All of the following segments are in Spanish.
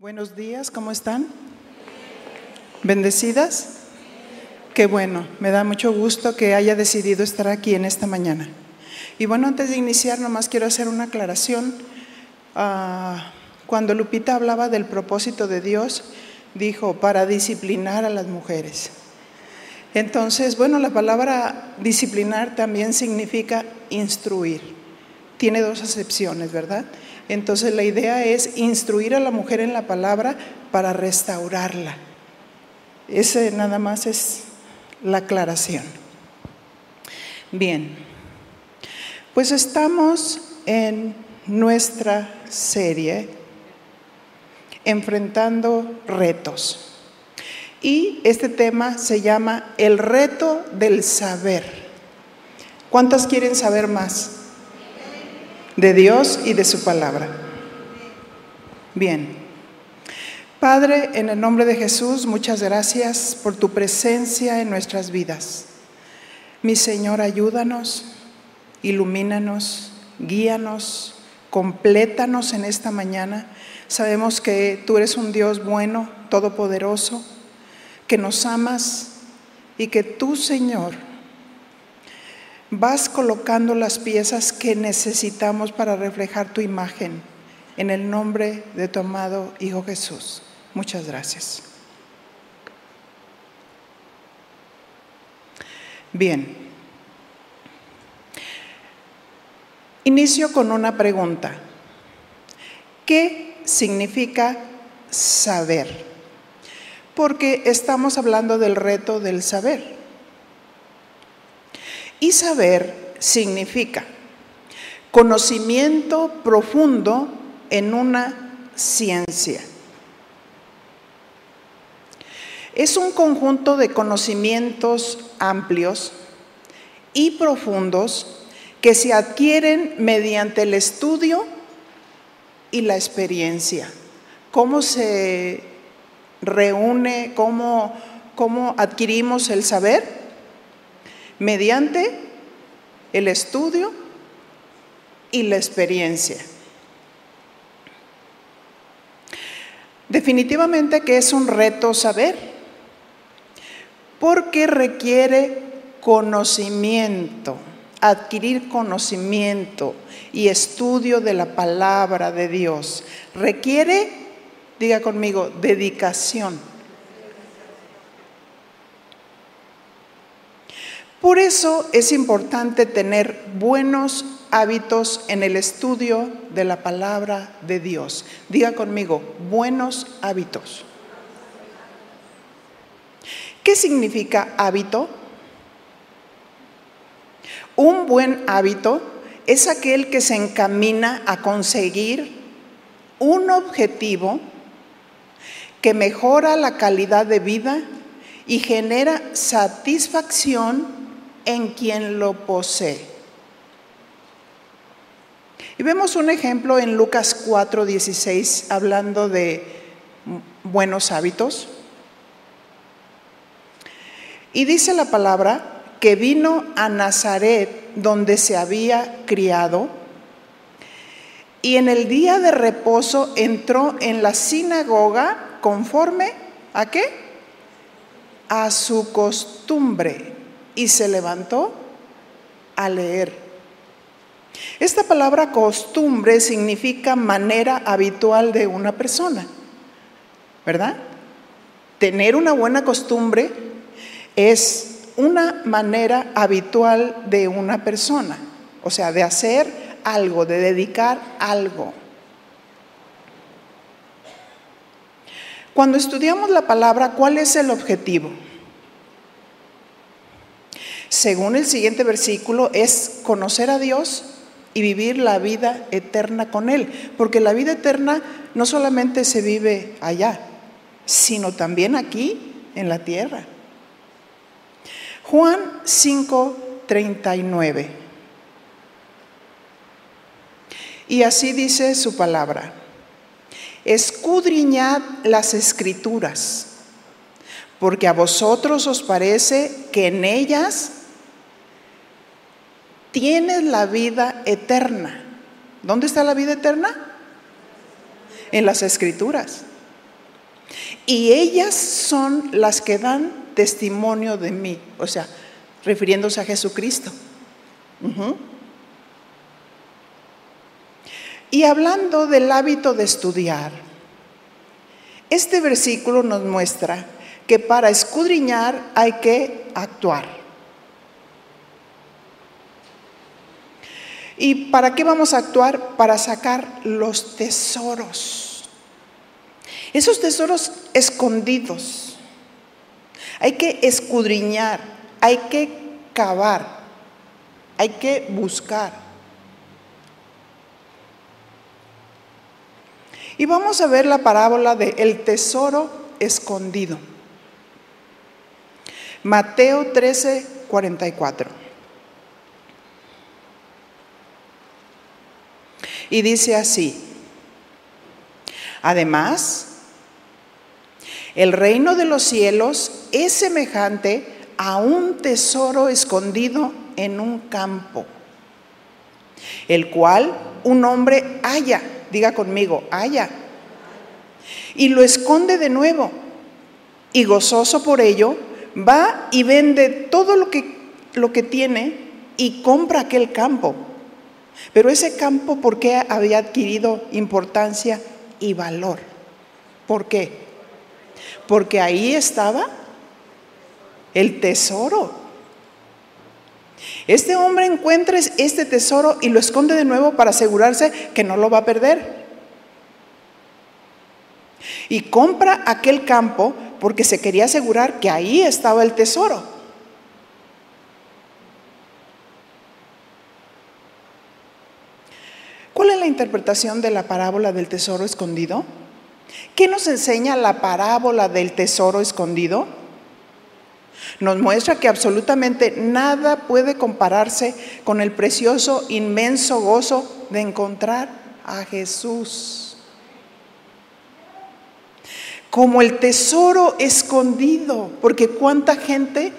Buenos días, ¿cómo están? ¿Bendecidas? Qué bueno, me da mucho gusto que haya decidido estar aquí en esta mañana. Y bueno, antes de iniciar, nomás quiero hacer una aclaración. Ah, cuando Lupita hablaba del propósito de Dios, dijo, para disciplinar a las mujeres. Entonces, bueno, la palabra disciplinar también significa instruir. Tiene dos acepciones, ¿verdad? Entonces la idea es instruir a la mujer en la palabra para restaurarla. Ese nada más es la aclaración. Bien, pues estamos en nuestra serie enfrentando retos. Y este tema se llama el reto del saber. ¿Cuántas quieren saber más? De Dios y de su palabra. Bien. Padre, en el nombre de Jesús, muchas gracias por tu presencia en nuestras vidas. Mi Señor, ayúdanos, ilumínanos, guíanos, complétanos en esta mañana. Sabemos que tú eres un Dios bueno, todopoderoso, que nos amas y que tú, Señor, vas colocando las piezas que necesitamos para reflejar tu imagen. En el nombre de tu amado Hijo Jesús. Muchas gracias. Bien. Inicio con una pregunta. ¿Qué significa saber? Porque estamos hablando del reto del saber. Y saber significa conocimiento profundo en una ciencia. Es un conjunto de conocimientos amplios y profundos que se adquieren mediante el estudio y la experiencia. ¿Cómo se reúne, cómo, cómo adquirimos el saber? Mediante el estudio y la experiencia. Definitivamente que es un reto saber, porque requiere conocimiento, adquirir conocimiento y estudio de la palabra de Dios. Requiere, diga conmigo, dedicación. Por eso es importante tener buenos hábitos en el estudio de la palabra de Dios. Diga conmigo, buenos hábitos. ¿Qué significa hábito? Un buen hábito es aquel que se encamina a conseguir un objetivo que mejora la calidad de vida y genera satisfacción en quien lo posee. Y vemos un ejemplo en Lucas 4:16 hablando de buenos hábitos. Y dice la palabra que vino a Nazaret donde se había criado y en el día de reposo entró en la sinagoga conforme a qué? A su costumbre y se levantó a leer. Esta palabra costumbre significa manera habitual de una persona, ¿verdad? Tener una buena costumbre es una manera habitual de una persona, o sea, de hacer algo, de dedicar algo. Cuando estudiamos la palabra, ¿cuál es el objetivo? Según el siguiente versículo, es conocer a Dios y vivir la vida eterna con Él. Porque la vida eterna no solamente se vive allá, sino también aquí, en la tierra. Juan 5, 39. Y así dice su palabra. Escudriñad las escrituras, porque a vosotros os parece que en ellas tienes la vida eterna. ¿Dónde está la vida eterna? En las escrituras. Y ellas son las que dan testimonio de mí, o sea, refiriéndose a Jesucristo. Y hablando del hábito de estudiar, este versículo nos muestra que para escudriñar hay que actuar. ¿Y para qué vamos a actuar? Para sacar los tesoros. Esos tesoros escondidos. Hay que escudriñar, hay que cavar, hay que buscar. Y vamos a ver la parábola de el tesoro escondido. Mateo 13, 44. Y dice así, además, el reino de los cielos es semejante a un tesoro escondido en un campo, el cual un hombre halla diga conmigo, haya. Y lo esconde de nuevo. Y gozoso por ello, va y vende todo lo que, lo que tiene y compra aquel campo. Pero ese campo, ¿por qué había adquirido importancia y valor? ¿Por qué? Porque ahí estaba el tesoro. Este hombre encuentra este tesoro y lo esconde de nuevo para asegurarse que no lo va a perder. Y compra aquel campo porque se quería asegurar que ahí estaba el tesoro. ¿Cuál es la interpretación de la parábola del tesoro escondido? ¿Qué nos enseña la parábola del tesoro escondido? Nos muestra que absolutamente nada puede compararse con el precioso, inmenso gozo de encontrar a Jesús. Como el tesoro escondido, porque cuánta gente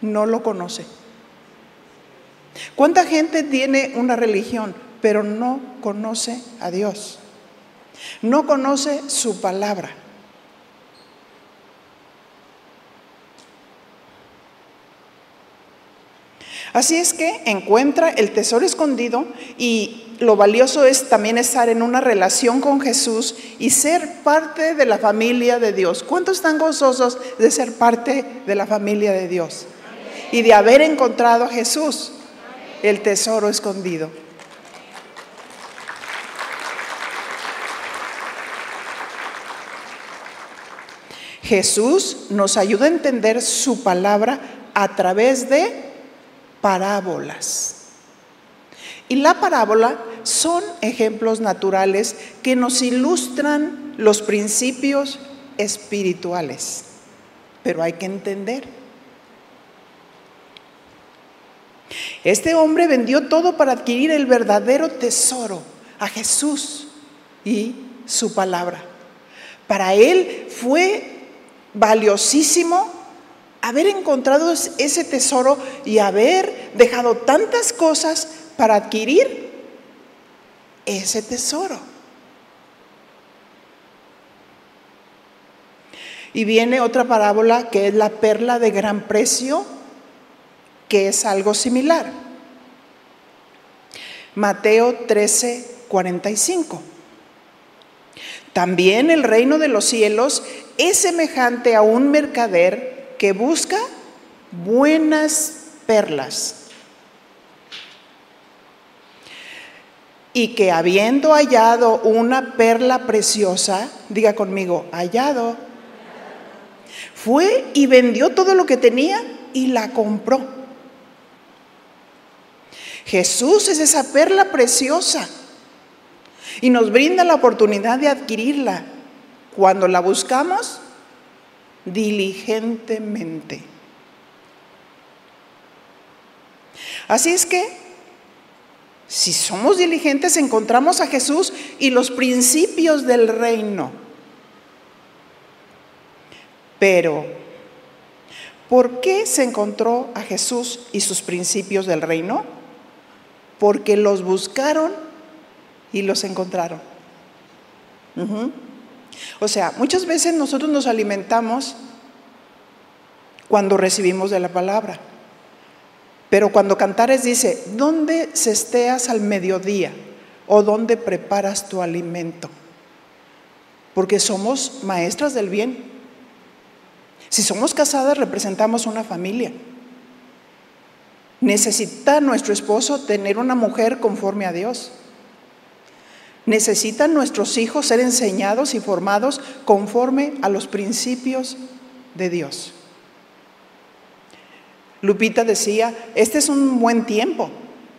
no lo conoce. ¿Cuánta gente tiene una religión, pero no conoce a Dios? No conoce su palabra. Así es que encuentra el tesoro escondido y lo valioso es también estar en una relación con Jesús y ser parte de la familia de Dios. ¿Cuántos están gozosos de ser parte de la familia de Dios? Y de haber encontrado a Jesús, el tesoro escondido. Jesús nos ayuda a entender su palabra a través de parábolas. Y la parábola son ejemplos naturales que nos ilustran los principios espirituales. Pero hay que entender. Este hombre vendió todo para adquirir el verdadero tesoro, a Jesús y su palabra. Para él fue valiosísimo haber encontrado ese tesoro y haber dejado tantas cosas para adquirir ese tesoro. Y viene otra parábola que es la perla de gran precio, que es algo similar. Mateo 13, 45. También el reino de los cielos es semejante a un mercader que busca buenas perlas y que habiendo hallado una perla preciosa, diga conmigo, hallado, fue y vendió todo lo que tenía y la compró. Jesús es esa perla preciosa y nos brinda la oportunidad de adquirirla. Cuando la buscamos, diligentemente. Así es que, si somos diligentes, encontramos a Jesús y los principios del reino. Pero, ¿por qué se encontró a Jesús y sus principios del reino? Porque los buscaron y los encontraron. O sea, muchas veces nosotros nos alimentamos cuando recibimos de la palabra. Pero cuando Cantares dice, ¿dónde cesteas al mediodía? ¿O dónde preparas tu alimento? Porque somos maestras del bien. Si somos casadas, representamos una familia. Necesita nuestro esposo tener una mujer conforme a Dios. Necesitan nuestros hijos ser enseñados y formados conforme a los principios de Dios. Lupita decía, este es un buen tiempo,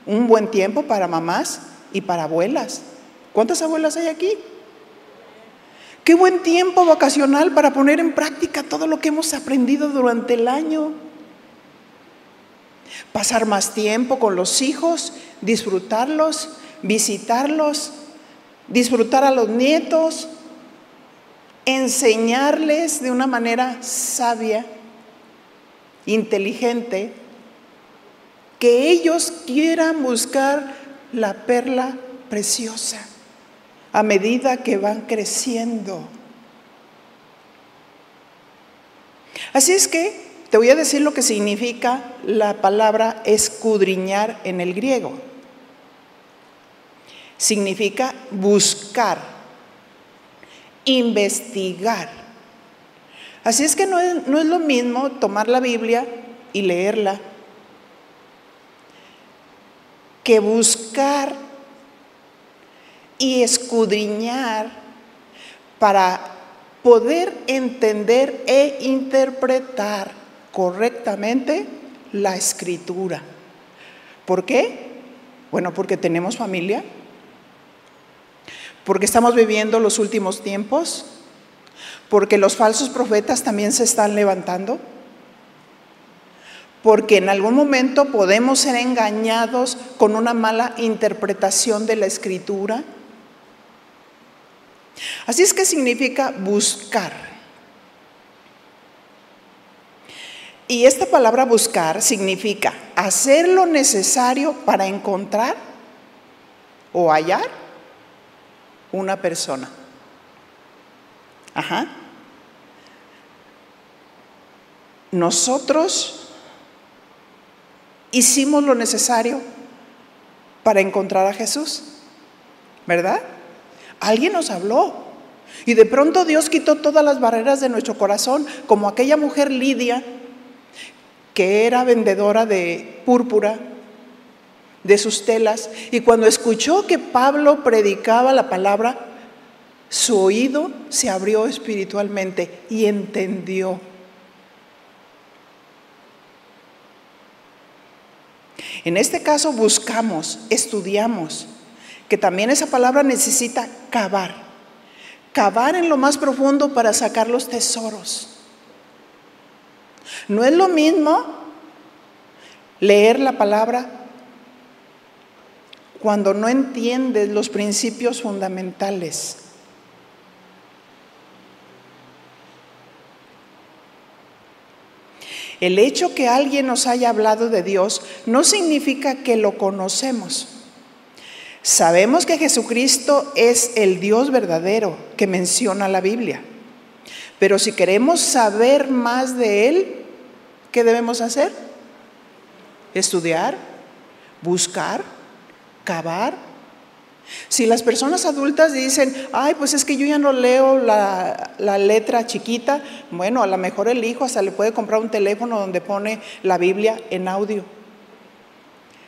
un buen tiempo para mamás y para abuelas. ¿Cuántas abuelas hay aquí? Qué buen tiempo vacacional para poner en práctica todo lo que hemos aprendido durante el año pasar más tiempo con los hijos, disfrutarlos, visitarlos, disfrutar a los nietos, enseñarles de una manera sabia, inteligente, que ellos quieran buscar la perla preciosa a medida que van creciendo. Así es que te voy a decir lo que significa la palabra escudriñar en el griego. Significa buscar, investigar. Así es que no es, no es lo mismo tomar la Biblia y leerla que buscar y escudriñar para poder entender e interpretar correctamente la escritura. ¿Por qué? Bueno, porque tenemos familia, porque estamos viviendo los últimos tiempos, porque los falsos profetas también se están levantando, porque en algún momento podemos ser engañados con una mala interpretación de la escritura. Así es que significa buscar. Y esta palabra buscar significa hacer lo necesario para encontrar o hallar una persona. Ajá. Nosotros hicimos lo necesario para encontrar a Jesús, ¿verdad? Alguien nos habló y de pronto Dios quitó todas las barreras de nuestro corazón, como aquella mujer Lidia que era vendedora de púrpura, de sus telas, y cuando escuchó que Pablo predicaba la palabra, su oído se abrió espiritualmente y entendió. En este caso buscamos, estudiamos, que también esa palabra necesita cavar, cavar en lo más profundo para sacar los tesoros. No es lo mismo leer la palabra cuando no entiendes los principios fundamentales. El hecho que alguien nos haya hablado de Dios no significa que lo conocemos. Sabemos que Jesucristo es el Dios verdadero que menciona la Biblia. Pero si queremos saber más de Él, ¿Qué debemos hacer? Estudiar, buscar, cavar. Si las personas adultas dicen, ay, pues es que yo ya no leo la, la, letra chiquita, bueno, a lo mejor el hijo hasta le puede comprar un teléfono donde pone la Biblia en audio,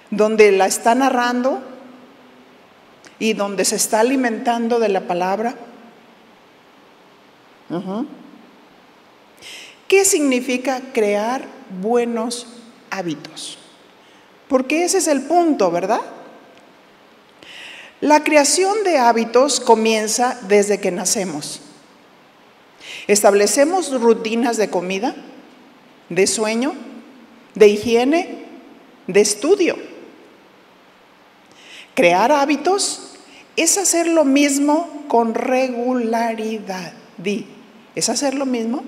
donde la está narrando y donde se está alimentando de la palabra. ¿Qué significa crear buenos hábitos? Porque ese es el punto, ¿verdad? La creación de hábitos comienza desde que nacemos. Establecemos rutinas de comida, de sueño, de higiene, de estudio. Crear hábitos es hacer lo mismo con regularidad. Di, ¿es hacer lo mismo?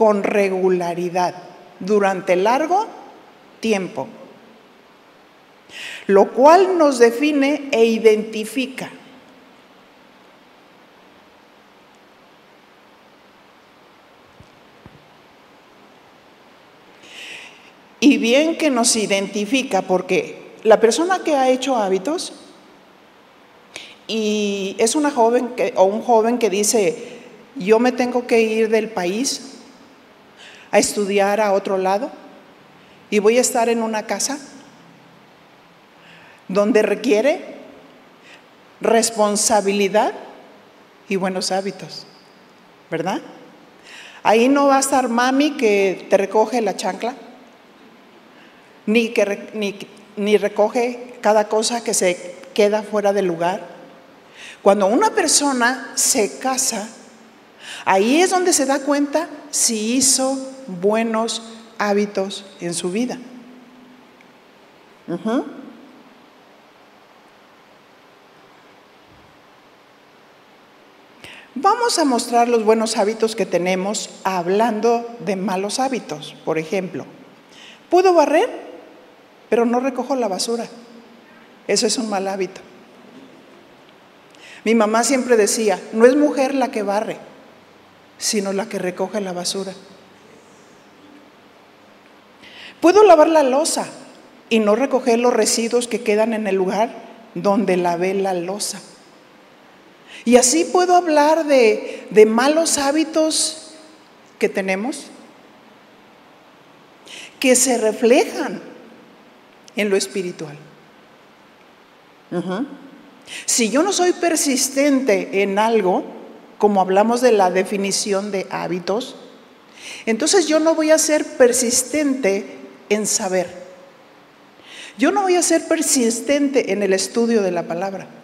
con regularidad durante largo tiempo, lo cual nos define e identifica. Y bien que nos identifica, porque la persona que ha hecho hábitos y es una joven que, o un joven que dice, yo me tengo que ir del país a estudiar a otro lado y voy a estar en una casa donde requiere responsabilidad y buenos hábitos, ¿verdad? Ahí no va a estar mami que te recoge la chancla, ni, que, ni, recoge cada cosa que se queda fuera del lugar. Cuando una persona se casa, ahí es donde se da cuenta si hizo buenos hábitos en su vida. Vamos a mostrar los buenos hábitos que tenemos hablando de malos hábitos. Por ejemplo, puedo barrer, pero no recojo la basura. Eso es un mal hábito. Mi mamá siempre decía, no es mujer la que barre, sino la que recoge la basura. Puedo lavar la losa y no recoger los residuos que quedan en el lugar donde lavé la losa. Y así puedo hablar de, malos hábitos que tenemos, que se reflejan en lo espiritual. Si yo no soy persistente en algo, como hablamos de la definición de hábitos, entonces yo no voy a ser persistente en saber. Yo no voy a ser persistente en el estudio de la palabra.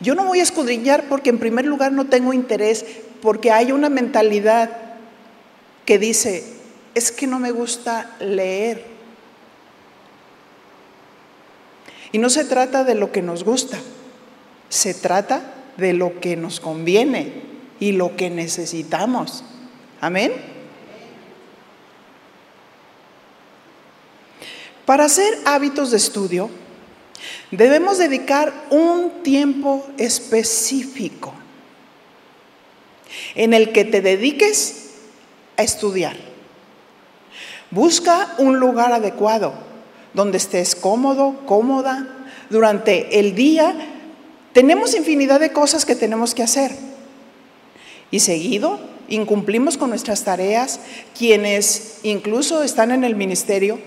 Yo no voy a escudriñar porque en primer lugar no tengo interés, porque hay una mentalidad que dice, es que no me gusta leer. Y no se trata de lo que nos gusta, se trata de lo que nos conviene y lo que necesitamos. Amén. Para hacer hábitos de estudio, debemos dedicar un tiempo específico en el que te dediques a estudiar. Busca un lugar adecuado donde estés cómodo, cómoda. Durante el día tenemos infinidad de cosas que tenemos que hacer. Y seguido incumplimos con nuestras tareas, quienes incluso están en el ministerio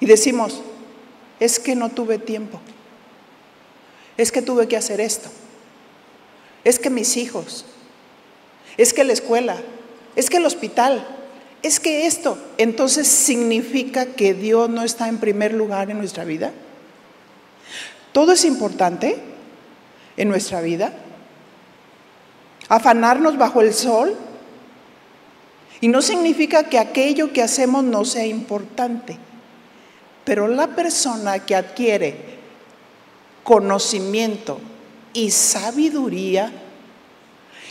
y decimos, es que no tuve tiempo, es que tuve que hacer esto, es que mis hijos, es que la escuela, es que el hospital, es que esto, entonces significa que Dios no está en primer lugar en nuestra vida. Todo es importante en nuestra vida. Afanarnos bajo el sol. Y no significa que aquello que hacemos no sea importante. Pero la persona que adquiere conocimiento y sabiduría,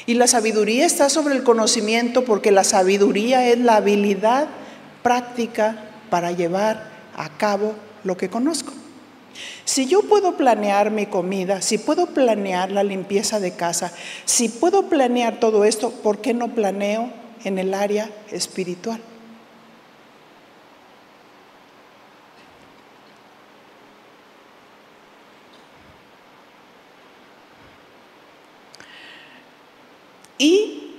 y la sabiduría está sobre el conocimiento porque la sabiduría es la habilidad práctica para llevar a cabo lo que conozco. Si yo puedo planear mi comida, si puedo planear la limpieza de casa, si puedo planear todo esto, ¿por qué no planeo en el área espiritual? Y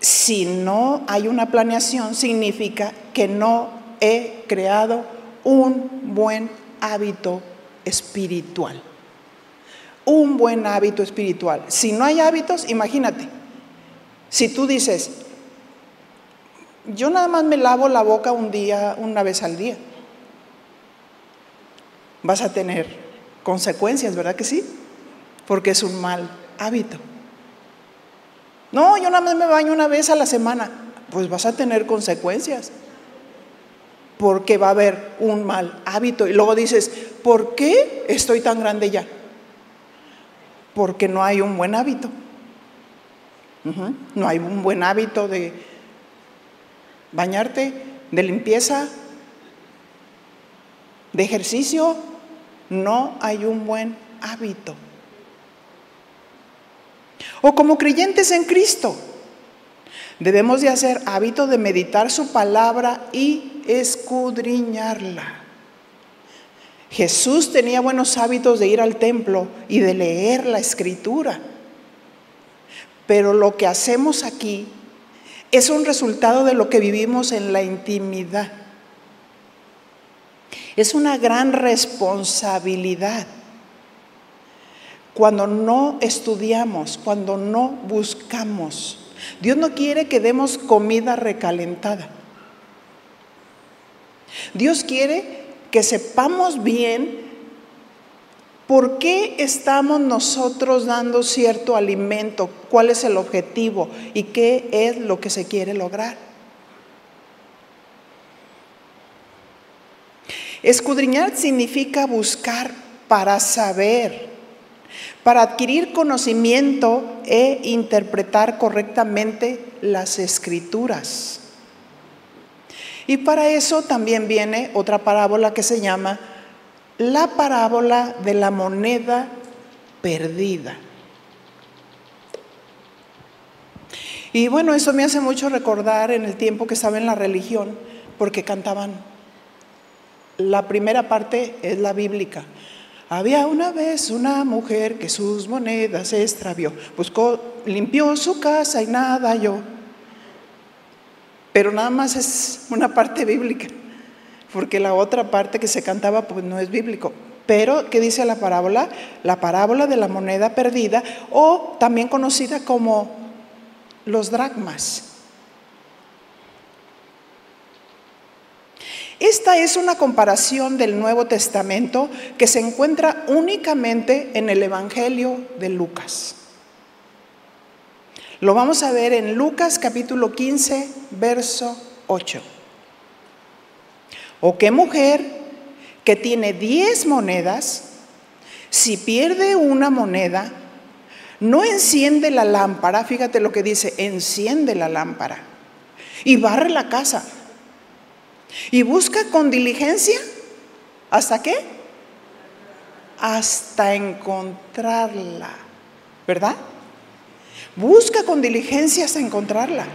si no hay una planeación, significa que no he creado un buen hábito espiritual. Un buen hábito espiritual. Si no hay hábitos, imagínate, si tú dices, yo nada más me lavo la boca un día, una vez al día, vas a tener consecuencias, ¿verdad que sí? Porque es un mal hábito. No, yo nada más me baño una vez a la semana. Pues vas a tener consecuencias. Porque va a haber un mal hábito. Y luego dices, ¿por qué estoy tan grande ya? Porque no hay un buen hábito. No hay un buen hábito de bañarte, de limpieza, de ejercicio. No hay un buen hábito o como creyentes en Cristo. Debemos de hacer hábito de meditar su palabra y escudriñarla. Jesús tenía buenos hábitos de ir al templo y de leer la escritura. Pero lo que hacemos aquí es un resultado de lo que vivimos en la intimidad. Es una gran responsabilidad cuando no estudiamos, cuando no buscamos. Dios no quiere que demos comida recalentada. Dios quiere que sepamos bien por qué estamos nosotros dando cierto alimento, cuál es el objetivo y qué es lo que se quiere lograr. Escudriñar significa buscar para saber, para adquirir conocimiento e interpretar correctamente las escrituras. Y para eso también viene otra parábola que se llama la parábola de la moneda perdida. Y bueno, eso me hace mucho recordar en el tiempo que estaba en la religión, porque cantaban la primera parte es la bíblica. Había una vez una mujer que sus monedas extravió, buscó, limpió su casa y nada yo. Pero nada más es una parte bíblica, porque la otra parte que se cantaba pues no es bíblico. Pero, ¿qué dice la parábola? La parábola de la moneda perdida o también conocida como los dracmas. Esta es una comparación del Nuevo Testamento que se encuentra únicamente en el Evangelio de Lucas. Lo vamos a ver en Lucas capítulo 15, verso 8. ¿O qué mujer que tiene 10 monedas, si pierde una moneda, no enciende la lámpara, fíjate lo que dice, enciende la lámpara y barre la casa y busca con diligencia, ¿hasta qué? Hasta encontrarla, ¿verdad? Busca con diligencia hasta encontrarla.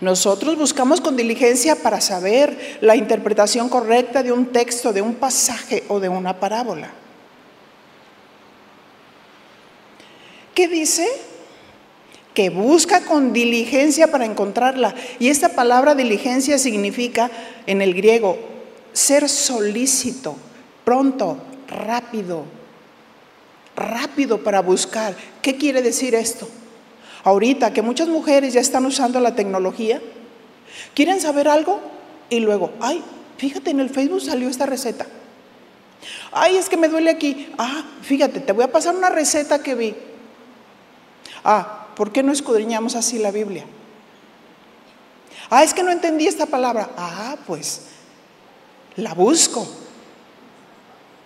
Nosotros buscamos con diligencia para saber la interpretación correcta de un texto, de un pasaje o de una parábola. ¿Qué dice? Que busca con diligencia para encontrarla. Y esta palabra diligencia significa en el griego ser solícito, pronto, rápido, rápido para buscar. ¿Qué quiere decir esto? Ahorita que muchas mujeres ya están usando la tecnología, quieren saber algo y luego, ay, fíjate, en el Facebook salió esta receta. Ay, es que me duele aquí. Ah, fíjate, te voy a pasar una receta que vi. Ah, ¿por qué no escudriñamos así la Biblia? Ah, es que no entendí esta palabra. Ah, pues la busco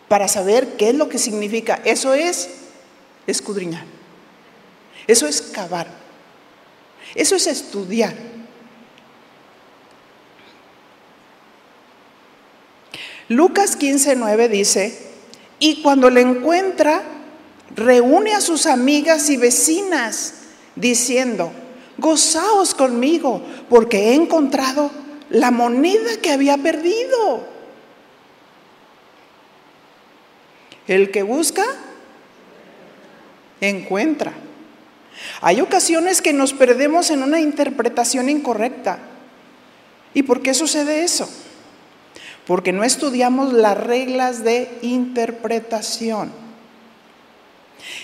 para saber qué es lo que significa. Eso es escudriñar. Eso es cavar. Eso es estudiar. Lucas 15:9 dice, y cuando le encuentra, reúne a sus amigas y vecinas diciendo, gozaos conmigo, porque he encontrado la moneda que había perdido. El que busca, encuentra. Hay ocasiones que nos perdemos en una interpretación incorrecta. ¿Y por qué sucede eso? Porque no estudiamos las reglas de interpretación.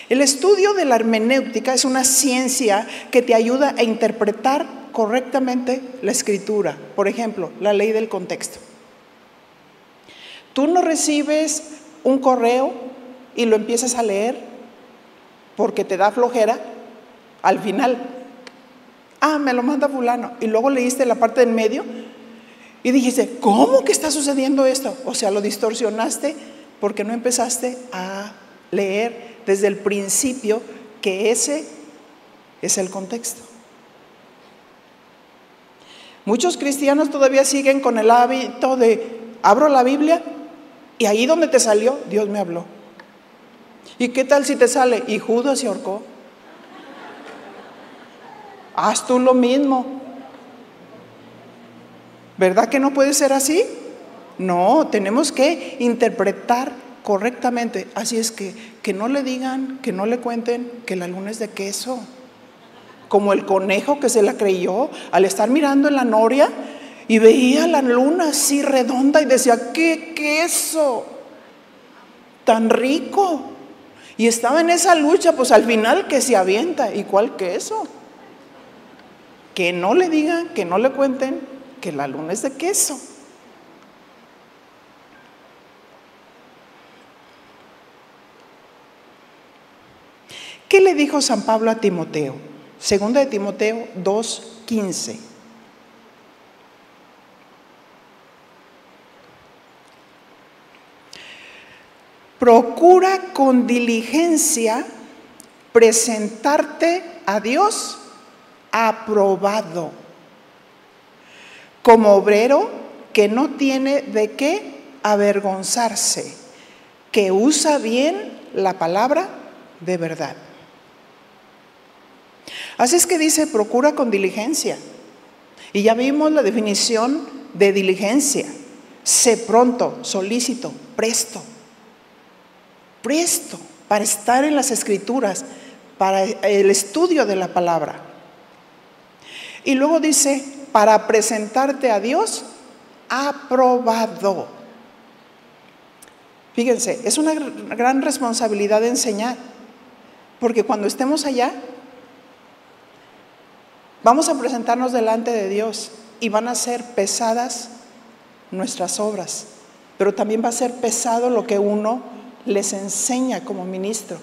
El estudio de la hermenéutica es una ciencia que te ayuda a interpretar correctamente la escritura. Por ejemplo, la ley del contexto. Tú no recibes un correo y lo empiezas a leer porque te da flojera al final. Ah, me lo manda fulano. Y luego leíste la parte del medio y dijiste, ¿cómo que está sucediendo esto? O sea, lo distorsionaste porque no empezaste a leer desde el principio que ese es el contexto. Muchos cristianos todavía siguen con el hábito de abro la Biblia y ahí donde te salió, Dios me habló. ¿Y qué tal si te sale? Y Judas se ahorcó. haz tú lo mismo. ¿Verdad que no puede ser así? No, tenemos que interpretar correctamente. Así es que que no le digan, que no le cuenten que la luna es de queso. Como el conejo que se la creyó al estar mirando en la noria y veía la luna así redonda y decía, ¿qué queso? Tan rico. Y estaba en esa lucha, pues al final que se avienta. ¿Y cuál queso? Que no le digan, que no le cuenten que la luna es de queso. ¿Qué dijo San Pablo a Timoteo? Segunda de Timoteo 2:15. Procura con diligencia presentarte a Dios aprobado, como obrero que no tiene de qué avergonzarse, que usa bien la palabra de verdad. Así es que dice, procura con diligencia. Y ya vimos la definición de diligencia. Sé pronto, solícito, presto. Presto para estar en las escrituras, para el estudio de la palabra. Y luego dice, para presentarte a Dios aprobado. Fíjense, es una gran responsabilidad de enseñar, porque cuando estemos allá, Vamos a presentarnos delante de Dios y van a ser pesadas nuestras obras, pero también va a ser pesado lo que uno les enseña como ministro.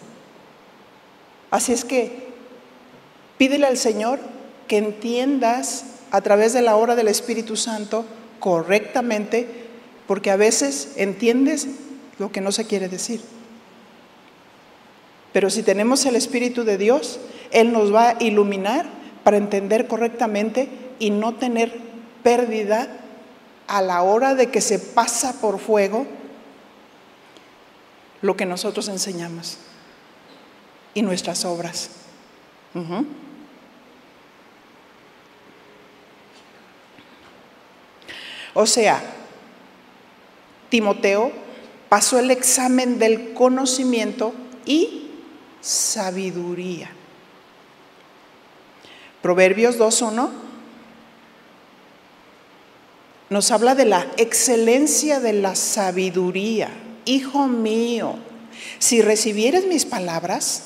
Así es que pídele al Señor que entiendas a través de la obra del Espíritu Santo correctamente, porque a veces entiendes lo que no se quiere decir. Pero si tenemos el Espíritu de Dios, Él nos va a iluminar para entender correctamente y no tener pérdida a la hora de que se pasa por fuego lo que nosotros enseñamos y nuestras obras. O sea, Timoteo pasó el examen del conocimiento y sabiduría. Proverbios 2.1 nos habla de la excelencia de la sabiduría. Hijo mío, si recibieres mis palabras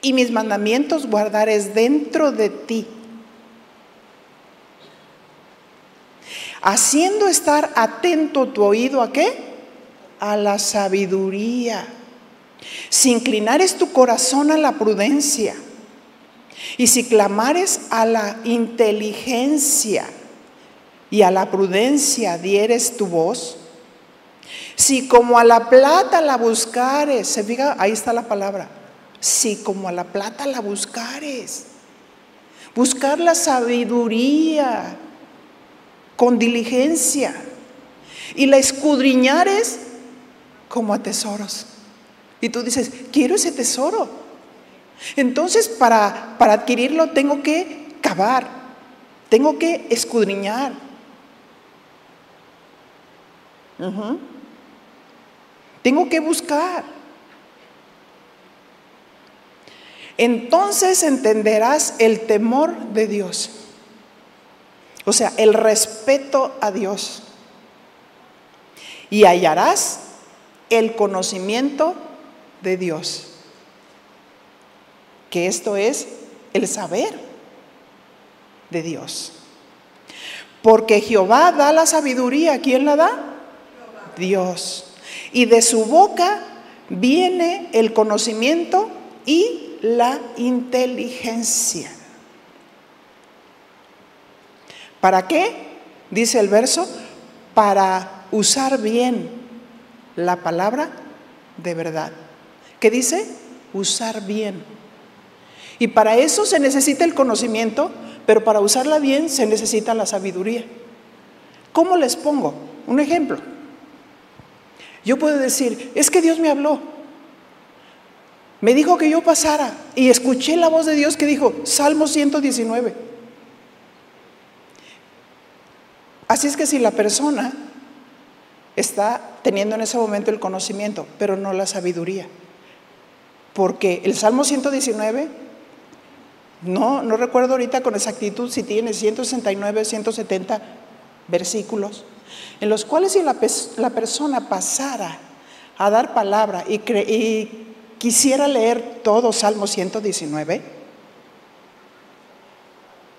y mis mandamientos guardares dentro de ti, haciendo estar atento tu oído a qué? A la sabiduría. Si inclinares tu corazón a la prudencia y si clamares a la inteligencia y a la prudencia dieres tu voz, si como a la plata la buscares, se fija, ahí está la palabra, si como a la plata la buscares, buscar la sabiduría con diligencia y la escudriñares como a tesoros. Y tú dices, quiero ese tesoro. Entonces, para, adquirirlo tengo que cavar, tengo que escudriñar. Tengo que buscar. Entonces entenderás el temor de Dios. O sea, el respeto a Dios. Y hallarás el conocimiento de Dios que esto es el saber de Dios. Porque Jehová da la sabiduría, ¿quién la da? Dios. Y de su boca viene el conocimiento y la inteligencia. ¿Para qué? Dice el verso, para usar bien la palabra de verdad. ¿Qué dice? Usar bien. Y para eso se necesita el conocimiento, pero para usarla bien se necesita la sabiduría. ¿Cómo les pongo? Un ejemplo. Yo puedo decir, es que Dios me habló. me dijo que yo pasara y escuché la voz de Dios que dijo, Salmo 119. Así es que si la persona está teniendo en ese momento el conocimiento, pero no la sabiduría, porque el Salmo 119, no, no recuerdo ahorita con exactitud si tiene 169, 170 versículos, en los cuales si la, persona pasara a dar palabra y, quisiera leer todo Salmo 119,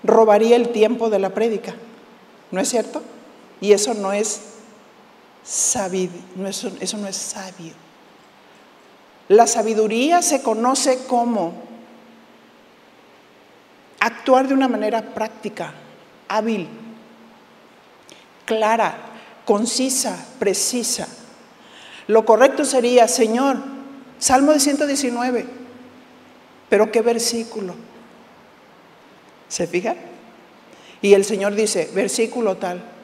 robaría el tiempo de la prédica. ¿No es cierto? Y eso no es sabio, eso no es sabio. La sabiduría se conoce como actuar de una manera práctica, hábil, clara, concisa, precisa. Lo correcto sería, Señor, Salmo de 119, pero ¿qué versículo? ¿Se fija? Y el Señor dice, versículo tal.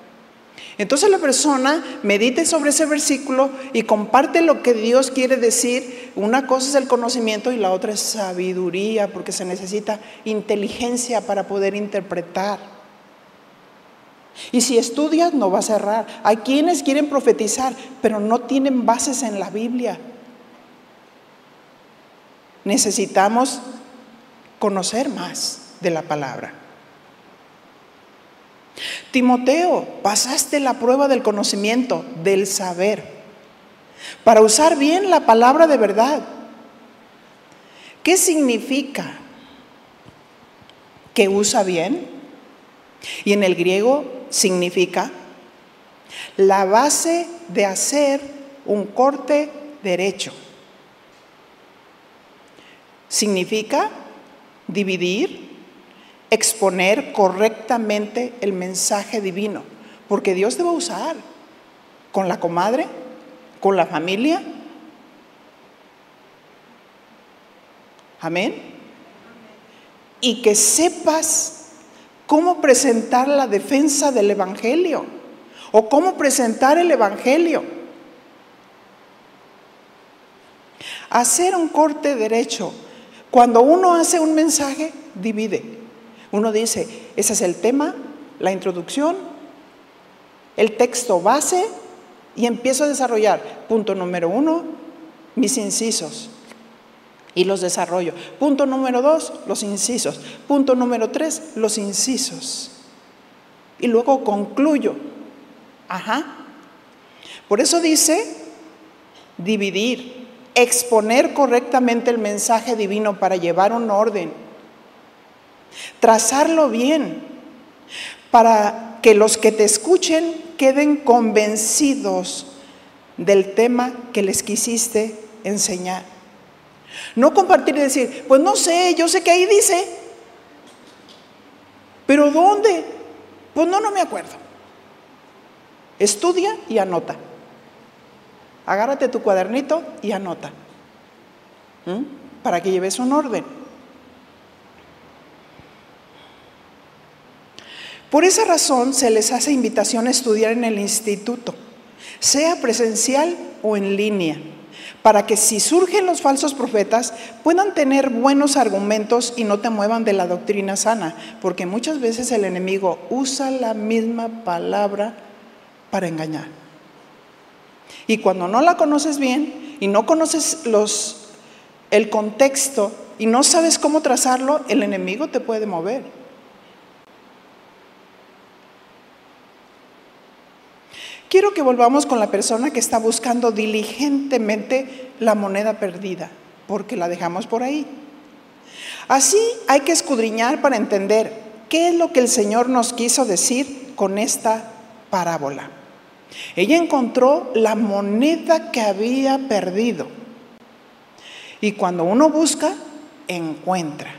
Entonces la persona medite sobre ese versículo y comparte lo que Dios quiere decir. Una cosa es el conocimiento y la otra es sabiduría, porque se necesita inteligencia para poder interpretar. Y si estudias, no vas a errar. Hay quienes quieren profetizar, pero no tienen bases en la Biblia. Necesitamos conocer más de la palabra. Timoteo, pasaste la prueba del conocimiento, del saber, para usar bien la palabra de verdad. ¿Qué significa que usa bien? Y en el griego significa la base de hacer un corte derecho. Significa dividir, exponer correctamente el mensaje divino, porque Dios te va a usar con la comadre, con la familia. Amén. Y que sepas cómo presentar la defensa del Evangelio o cómo presentar el Evangelio. Hacer un corte derecho. Cuando uno hace un mensaje, divide. Uno dice, ese es el tema, la introducción, el texto base y empiezo a desarrollar. Punto número uno, mis incisos y los desarrollo. Punto número dos, los incisos. Punto número tres, los incisos. Y luego concluyo. Ajá. Por eso dice dividir, exponer correctamente el mensaje divino para llevar un orden Trazarlo bien para que los que te escuchen queden convencidos del tema que les quisiste enseñar. No compartir y decir, pues no sé, yo sé que ahí dice, pero ¿dónde? Pues no, no me acuerdo. Estudia y anota. Agárrate tu cuadernito y anota. Para que lleves un orden. Por esa razón se les hace invitación a estudiar en el instituto, sea presencial o en línea, para que si surgen los falsos profetas puedan tener buenos argumentos y no te muevan de la doctrina sana, porque muchas veces el enemigo usa la misma palabra para engañar. Y cuando no la conoces bien y no conoces los, el contexto y no sabes cómo trazarlo, el enemigo te puede mover. Quiero que volvamos con la persona que está buscando diligentemente la moneda perdida, porque la dejamos por ahí. Así hay que escudriñar para entender qué es lo que el Señor nos quiso decir con esta parábola. Ella encontró la moneda que había perdido. Y cuando uno busca, encuentra.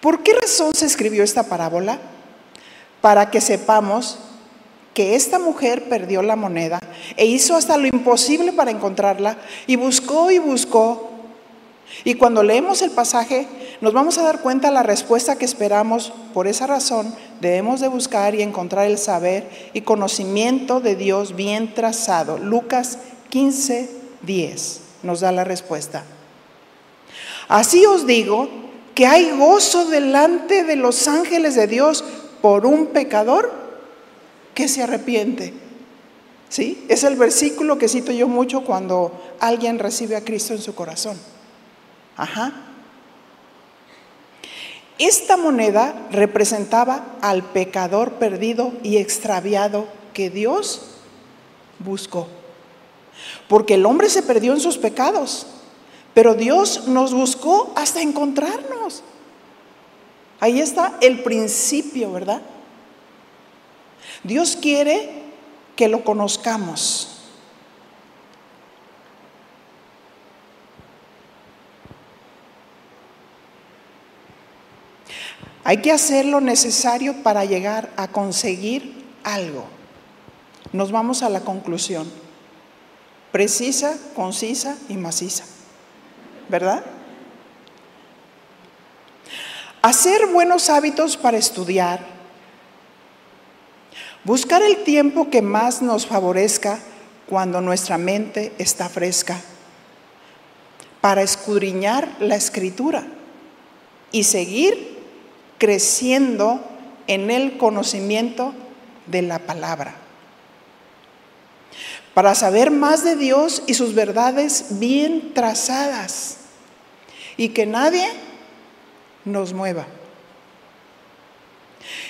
¿Por qué razón se escribió esta parábola? Para que sepamos que esta mujer perdió la moneda e hizo hasta lo imposible para encontrarla y buscó y buscó. Y cuando leemos el pasaje nos vamos a dar cuenta de la respuesta que esperamos. Por esa razón debemos de buscar y encontrar el saber y conocimiento de Dios bien trazado. Lucas 15, 10 nos da la respuesta. Así os digo que hay gozo delante de los ángeles de Dios por un pecador que se arrepiente. ¿Sí? Es el versículo que cito yo mucho cuando alguien recibe a Cristo en su corazón. Ajá. Esta moneda representaba al pecador perdido y extraviado que Dios buscó. Porque el hombre se perdió en sus pecados, pero Dios nos buscó hasta encontrarnos. Ahí está el principio, ¿verdad? Dios quiere que lo conozcamos. Hay que hacer lo necesario para llegar a conseguir algo. Nos vamos a la conclusión. Precisa, concisa y maciza. ¿Verdad? Hacer buenos hábitos para estudiar. Buscar el tiempo que más nos favorezca cuando nuestra mente está fresca. Para escudriñar la escritura y seguir creciendo en el conocimiento de la palabra. Para saber más de Dios y sus verdades bien trazadas y que nadie nos mueva.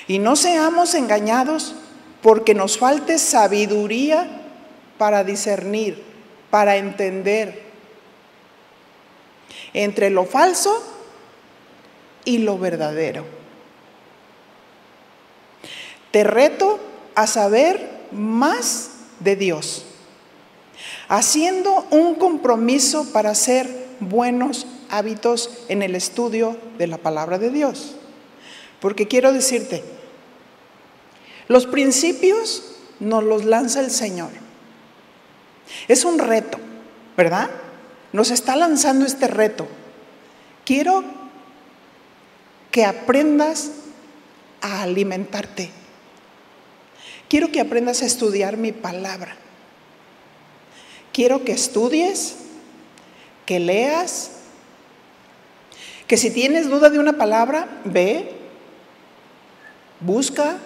Y no seamos engañados porque nos falte sabiduría para discernir, para entender entre lo falso y lo verdadero. Te reto a saber más de Dios, haciendo un compromiso para hacer buenos hábitos en el estudio de la palabra de Dios. Porque quiero decirte, los principios nos los lanza el Señor. Es un reto, ¿verdad? Nos está lanzando este reto. Quiero que aprendas a alimentarte Quiero que aprendas a estudiar mi palabra. Quiero que estudies, que leas, que si tienes duda de una palabra, ve, busca.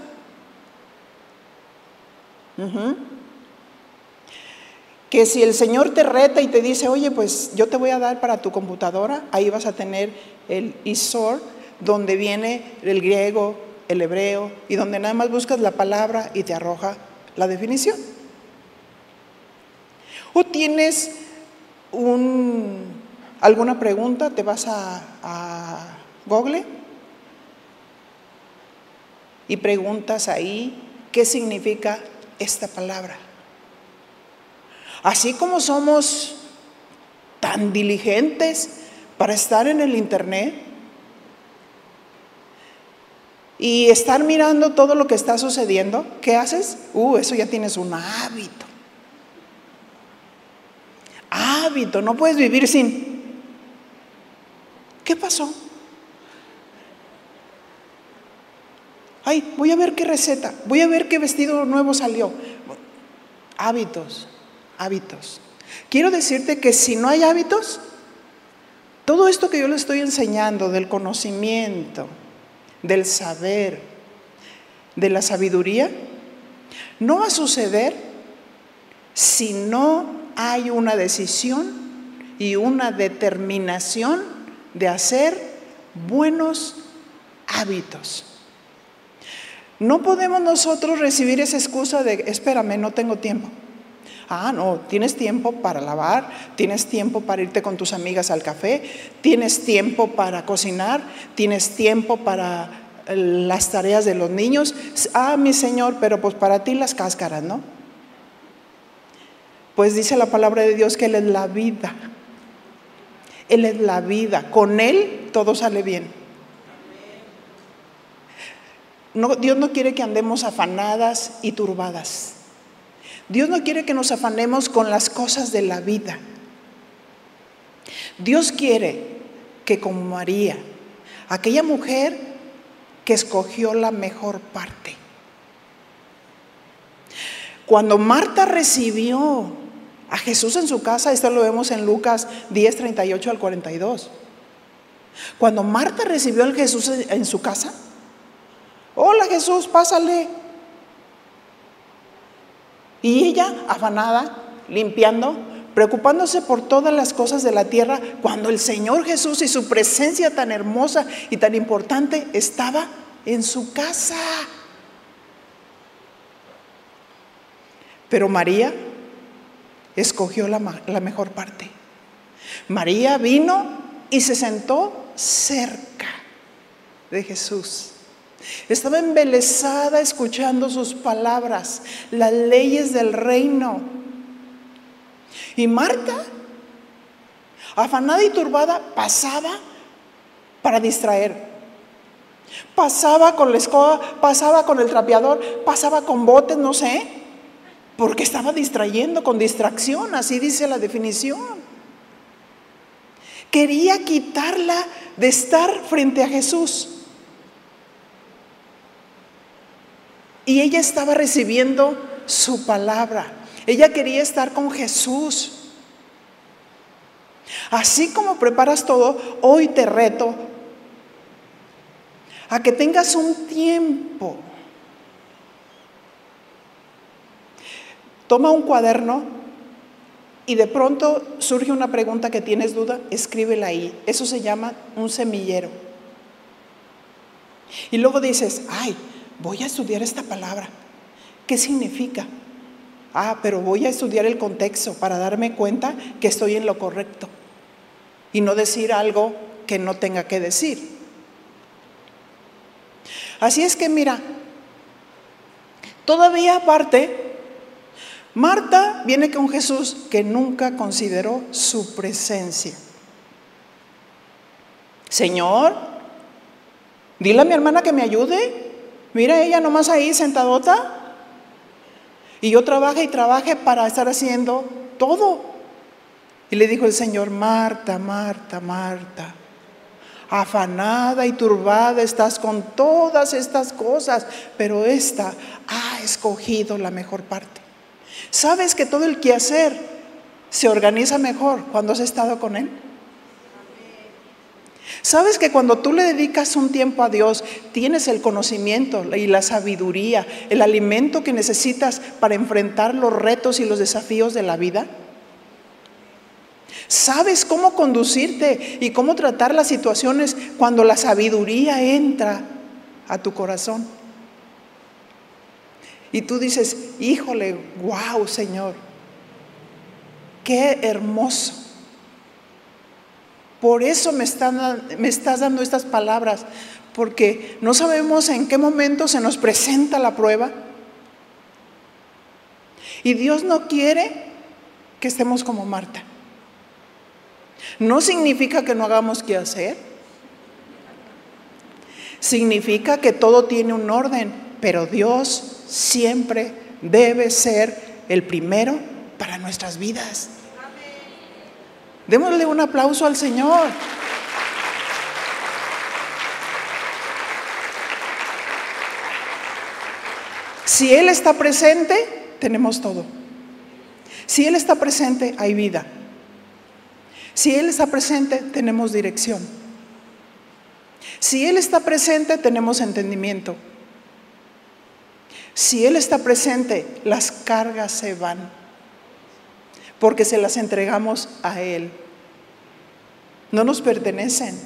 Que si el Señor te reta y te dice, oye, pues yo te voy a dar para tu computadora, ahí vas a tener el ISOR, donde viene el griego, el hebreo, y donde nada más buscas la palabra y te arroja la definición. O tienes un, alguna pregunta, te vas a, Google y preguntas ahí qué significa esta palabra. Así como somos tan diligentes para estar en el Internet, y estar mirando todo lo que está sucediendo, ¿qué haces? Uh, eso ya tienes un hábito. Hábito, no puedes vivir sin. ¿Qué pasó? Ay, voy a ver qué receta, voy a ver qué vestido nuevo salió. Hábitos, hábitos. Quiero decirte que si no hay hábitos, todo esto que yo le estoy enseñando del conocimiento, del saber, de la sabiduría, no va a suceder si no hay una decisión y una determinación de hacer buenos hábitos. No podemos nosotros recibir esa excusa de, espérame, no tengo tiempo. Ah, no, tienes tiempo para lavar, tienes tiempo para irte con tus amigas al café, tienes tiempo para cocinar, tienes tiempo para eh, las tareas de los niños. Ah, mi Señor, pero pues para ti las cáscaras, ¿no? Pues dice la palabra de Dios que Él es la vida. Él es la vida. Con Él todo sale bien. Dios no quiere que andemos afanadas y turbadas. Dios no quiere que nos afanemos con las cosas de la vida. Dios quiere que como María, aquella mujer que escogió la mejor parte. Cuando Marta recibió a Jesús en su casa, esto lo vemos en Lucas 10, 38 al 42. Cuando Marta recibió al Jesús en su casa, hola Jesús, pásale. Y ella, afanada, limpiando, preocupándose por todas las cosas de la tierra, cuando el Señor Jesús y su presencia tan hermosa y tan importante estaba en su casa. Pero María escogió la, mejor parte. María vino y se sentó cerca de Jesús. Estaba embelesada escuchando sus palabras, las leyes del reino. Y Marta, afanada y turbada, pasaba para distraer. Pasaba con la escoba, pasaba con el trapeador, pasaba con botes, no sé porque estaba distrayendo con distracción, así dice la definición. Quería quitarla de estar frente a Jesús. Y ella estaba recibiendo su palabra. Ella quería estar con Jesús. Así como preparas todo, hoy te reto a que tengas un tiempo Toma un cuaderno y de pronto surge una pregunta que tienes duda, escríbela ahí. Eso se llama un semillero. Y luego dices, ay, voy a estudiar esta palabra. ¿Qué significa? Ah, pero voy a estudiar el contexto para darme cuenta que estoy en lo correcto y no decir algo que no tenga que decir. Así es que mira, todavía aparte Marta viene con Jesús que nunca consideró su presencia. Señor, dile a mi hermana que me ayude. Mira ella nomás ahí sentadota. Y yo trabaje y trabaje para estar haciendo todo. Y le dijo el Señor, Marta, Marta, Marta, afanada y turbada estás con todas estas cosas, pero esta ha escogido la mejor parte. ¿Sabes que todo el quehacer se organiza mejor cuando has estado con Él? ¿Sabes que cuando tú le dedicas un tiempo a Dios, tienes el conocimiento y la sabiduría, el alimento que necesitas para enfrentar los retos y los desafíos de la vida? ¿Sabes cómo conducirte y cómo tratar las situaciones cuando la sabiduría entra a tu corazón? Y tú dices, híjole, wow, Señor, qué hermoso. Por eso me, me estás dando estas palabras, porque no sabemos en qué momento se nos presenta la prueba. Y Dios no quiere que estemos como Marta. No significa que no hagamos qué hacer. Significa que todo tiene un orden, pero Dios siempre debe ser el primero para nuestras vidas. Démosle un aplauso al Señor. Si Él está presente, tenemos todo. Si Él está presente, hay vida. Si Él está presente, tenemos dirección. Si Él está presente, tenemos entendimiento. Si Él está presente, las cargas se van, porque se las entregamos a Él. No nos pertenecen.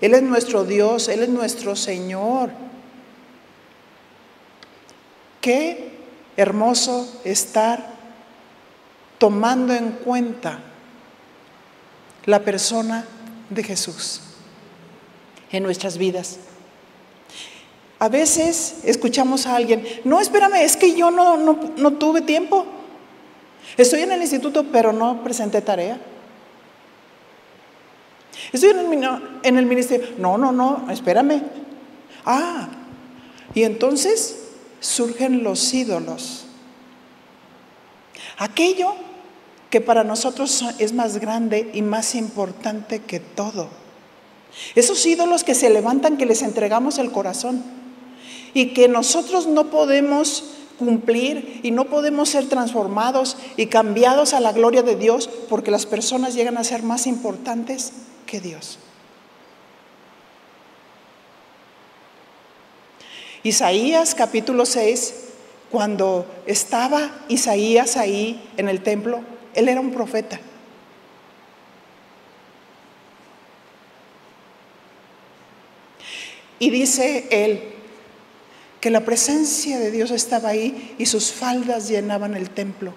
Él es nuestro Dios, Él es nuestro Señor. Qué hermoso estar tomando en cuenta la persona de Jesús en nuestras vidas. A veces escuchamos a alguien, no, espérame, es que yo no, no, tuve tiempo. Estoy en el instituto, pero no presenté tarea. Estoy en el, en el ministerio. No, no, no, espérame. Ah, y entonces surgen los ídolos. Aquello que para nosotros es más grande y más importante que todo. Esos ídolos que se levantan, que les entregamos el corazón y que nosotros no podemos cumplir y no podemos ser transformados y cambiados a la gloria de Dios porque las personas llegan a ser más importantes que Dios. Isaías capítulo 6, cuando estaba Isaías ahí en el templo, él era un profeta. Y dice él que la presencia de Dios estaba ahí y sus faldas llenaban el templo.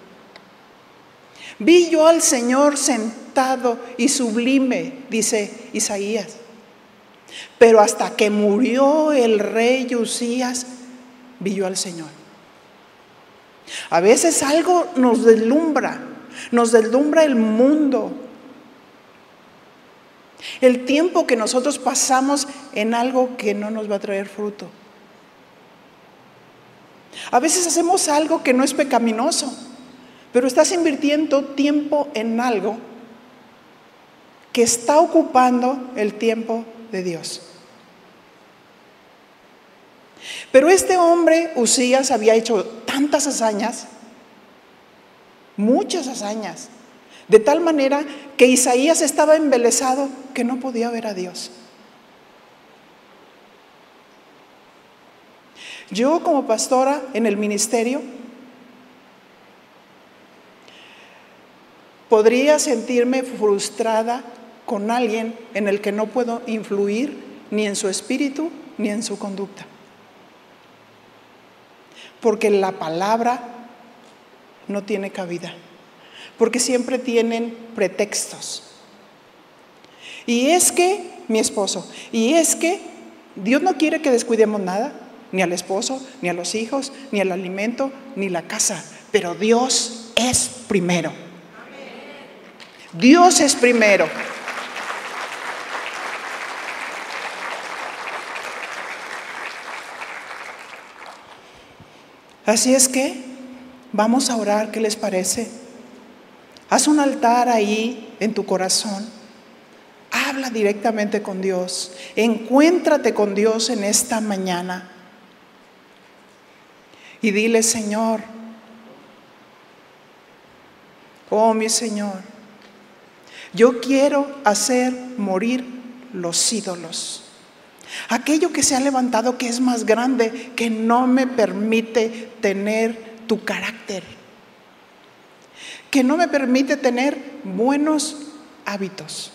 Vi yo al Señor sentado y sublime, dice Isaías. Pero hasta que murió el rey Usías, vi yo al Señor. A veces algo nos deslumbra, nos deslumbra el mundo, el tiempo que nosotros pasamos en algo que no nos va a traer fruto. A veces hacemos algo que no es pecaminoso, pero estás invirtiendo tiempo en algo que está ocupando el tiempo de Dios. Pero este hombre, Usías, había hecho tantas hazañas, muchas hazañas, de tal manera que Isaías estaba embelesado que no podía ver a Dios. Yo como pastora en el ministerio podría sentirme frustrada con alguien en el que no puedo influir ni en su espíritu ni en su conducta. Porque la palabra no tiene cabida. Porque siempre tienen pretextos. Y es que mi esposo, y es que Dios no quiere que descuidemos nada ni al esposo, ni a los hijos, ni al alimento, ni la casa. Pero Dios es primero. Dios es primero. Así es que vamos a orar, ¿qué les parece? Haz un altar ahí en tu corazón. Habla directamente con Dios. Encuéntrate con Dios en esta mañana y dile, Señor, oh mi Señor, yo quiero hacer morir los ídolos. Aquello que se ha levantado que es más grande, que no me permite tener tu carácter, que no me permite tener buenos hábitos,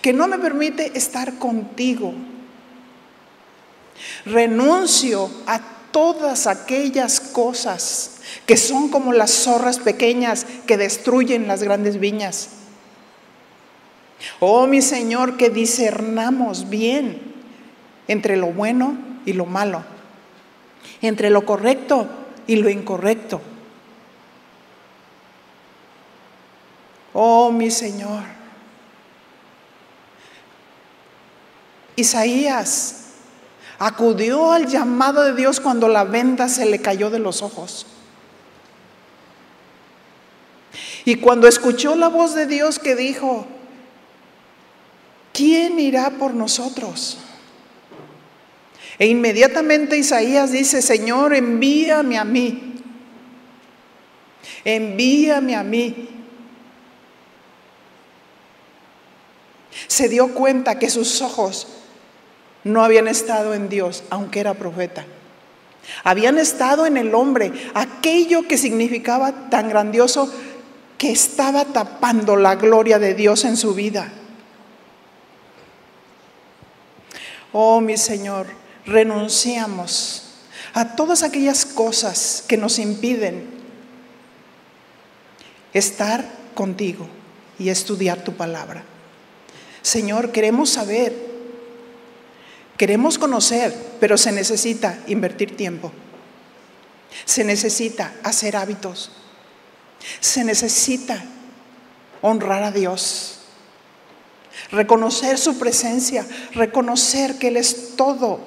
que no me permite estar contigo, Renuncio a todas aquellas cosas que son como las zorras pequeñas que destruyen las grandes viñas. Oh mi Señor, que discernamos bien entre lo bueno y lo malo, entre lo correcto y lo incorrecto. Oh mi Señor. Isaías Acudió al llamado de Dios cuando la venda se le cayó de los ojos. Y cuando escuchó la voz de Dios que dijo, ¿quién irá por nosotros? E inmediatamente Isaías dice, Señor, envíame a mí. Envíame a mí. Se dio cuenta que sus ojos no habían estado en Dios, aunque era profeta. Habían estado en el hombre, aquello que significaba tan grandioso que estaba tapando la gloria de Dios en su vida. Oh mi Señor, renunciamos a todas aquellas cosas que nos impiden estar contigo y estudiar tu palabra. Señor, queremos saber Queremos conocer, pero se necesita invertir tiempo. Se necesita hacer hábitos. Se necesita honrar a Dios. Reconocer su presencia, reconocer que Él es todo.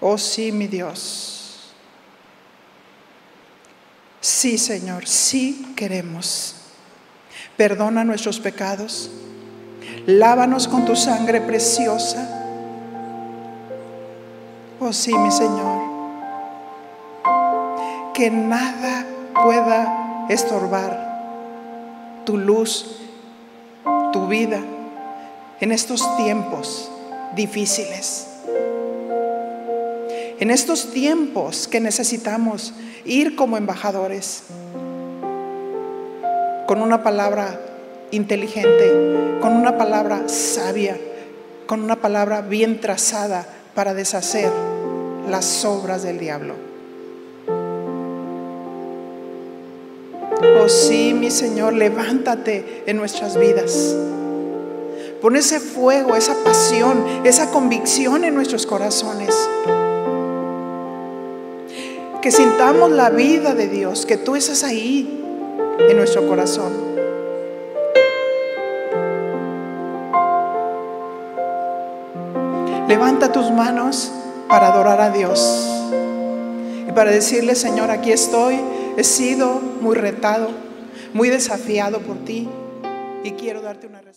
Oh sí, mi Dios. Sí, Señor, sí queremos. Perdona nuestros pecados Lávanos con tu sangre preciosa. Oh sí, mi Señor. Que nada pueda estorbar tu luz, tu vida en estos tiempos difíciles. En estos tiempos que necesitamos ir como embajadores con una palabra inteligente, con una palabra sabia, con una palabra bien trazada para deshacer las obras del diablo. Oh sí, mi Señor, levántate en nuestras vidas. Pon ese fuego, esa pasión, esa convicción en nuestros corazones. Que sintamos la vida de Dios, que tú estás ahí en nuestro corazón. Levanta tus manos para adorar a Dios y para decirle, Señor, aquí estoy, he sido muy retado, muy desafiado por ti y quiero darte una respuesta.